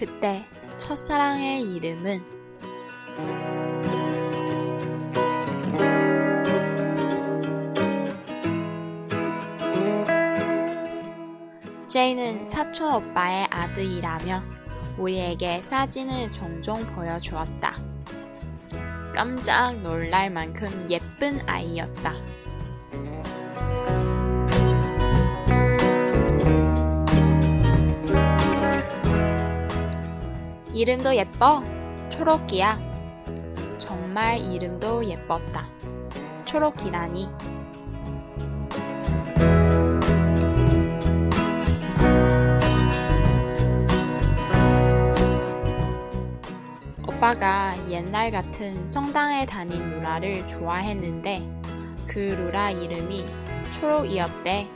그때 첫사랑의 이름은 제이는 사촌 오빠의 아들이라며 우리에게 사진을 종종 보여주었다. 깜짝 놀랄 만큼 예쁜 아이였다. 이름도 예뻐. 초록이야. 정말 이름도 예뻤다. 초록이라니. 오빠가 옛날 같은 성당에 다닌 루라를 좋아했는데 그 루라 이름이 초록이었대.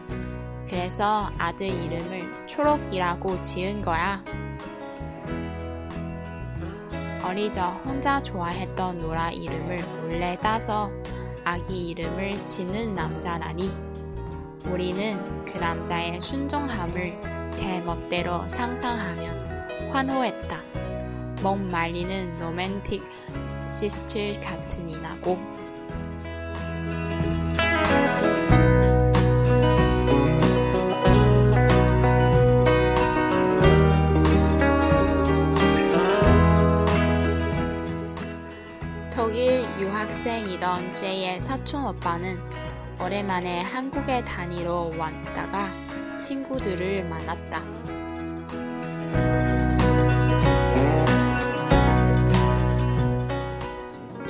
그래서 아들 이름을 초록이라고 지은 거야. 어릴 적 혼자 좋아했던 누나 이름을 몰래 따서 아기 이름을 짓는 남자라니. 우리는 그 남자의 순정함을 제 멋대로 상상하며 환호했다. 못 말리는 로맨티시스트 같은 이라고. 사촌 오빠는 오랜만에 한국에 다니러 왔다가 친구들을 만났다.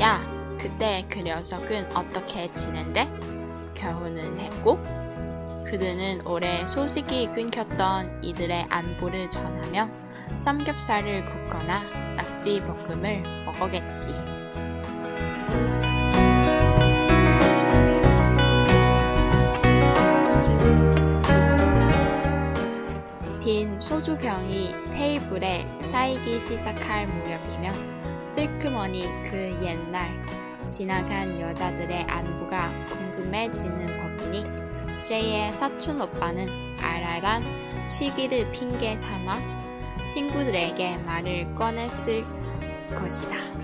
야, 그때 그 녀석은 어떻게 지낸대? 결혼은 했고? 그들은 올해 소식이 끊겼던 이들의 안부를 전하며 삼겹살을 굽거나 낙지 볶음을 먹었겠지. 테이블에 쌓이기 시작할 무렵이면 슬그머니 그 옛날 지나간 여자들의 안부가 궁금해지는 법이니 제이의 사촌 오빠는 알알한 시기를 핑계 삼아 친구들에게 말을 꺼냈을 것이다.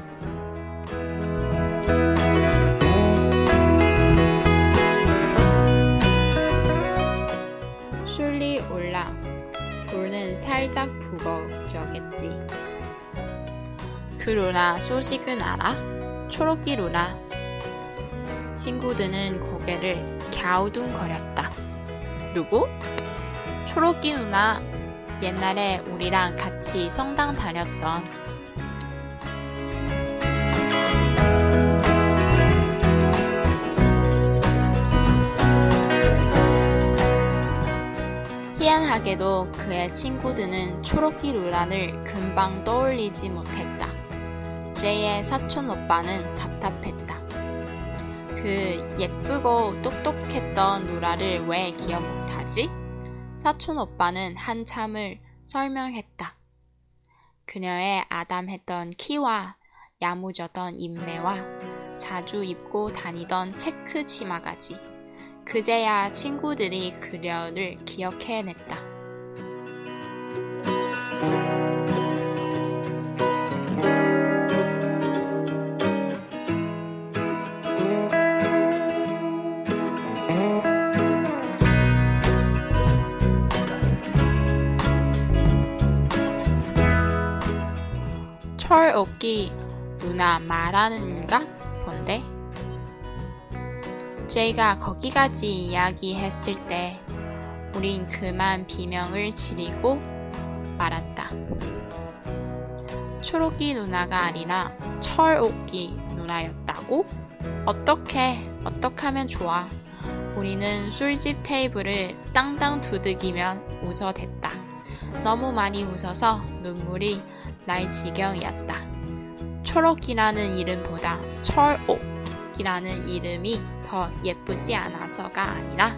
루나 소식은 알아? 초록이 루나. 친구들은 고개를 갸우둥거렸다. 누구? 초록이 누나. 옛날에 우리랑 같이 성당 다녔던 희한하게도 그의 친구들은 초록이 루란을 금방 떠올리지 못했다. 제이의 사촌 오빠는 답답했다. 그 예쁘고 똑똑했던 루라를 왜 기억 못하지? 사촌 오빠는 한참을 설명했다. 그녀의 아담했던 키와 야무졌던 인매와 자주 입고 다니던 체크 치마까지. 그제야 친구들이 그녀를 기억해냈다. 철옥기 누나 말하는가 본데? 제이가 거기까지 이야기했을 때 우린 그만 비명을 지르고 말았다. 초록이 누나가 아니라 철옥기 누나였다고? 어떻게, 어떻게 하면 좋아? 우리는 술집 테이블을 땅땅 두들기면 웃어댔다. 너무 많이 웃어서 눈물이 날 지경이었다. 초록이라는 이름보다 철옥이라는 이름이 더 예쁘지 않아서가 아니라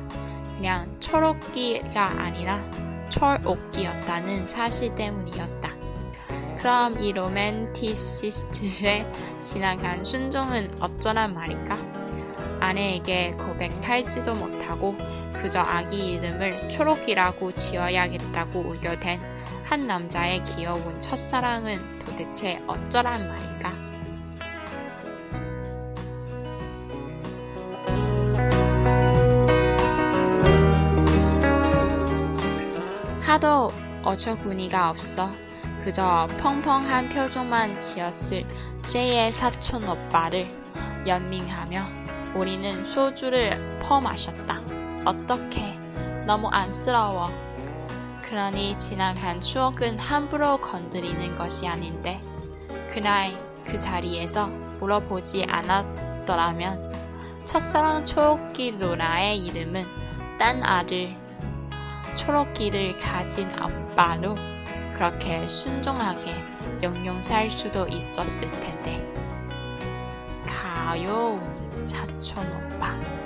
그냥 초록기가 아니라 철옥기였다는 사실 때문이었다. 그럼 이 로맨티시스트의 지나간 순종은 어쩌란 말일까? 아내에게 고백할지도 못하고 그저 아기 이름을 초록이라고 지어야겠다고 우겨댄 한 남자의 귀여운 첫사랑은 도대체 어쩌란 말인가? 하도 어처구니가 없어 그저 펑펑한 표정만 지었을 제이의 사촌 오빠를 연민하며 우리는 소주를 퍼마셨다. 어떻게 너무 안쓰러워. 그러니 지나간 추억은 함부로 건드리는 것이 아닌데 그날 그 자리에서 물어보지 않았더라면 첫사랑 초록기 루나의 이름은 딴 아들 초록기를 가진 아빠로 그렇게 순종하게 영영 살 수도 있었을 텐데. 가요, 사촌 오빠.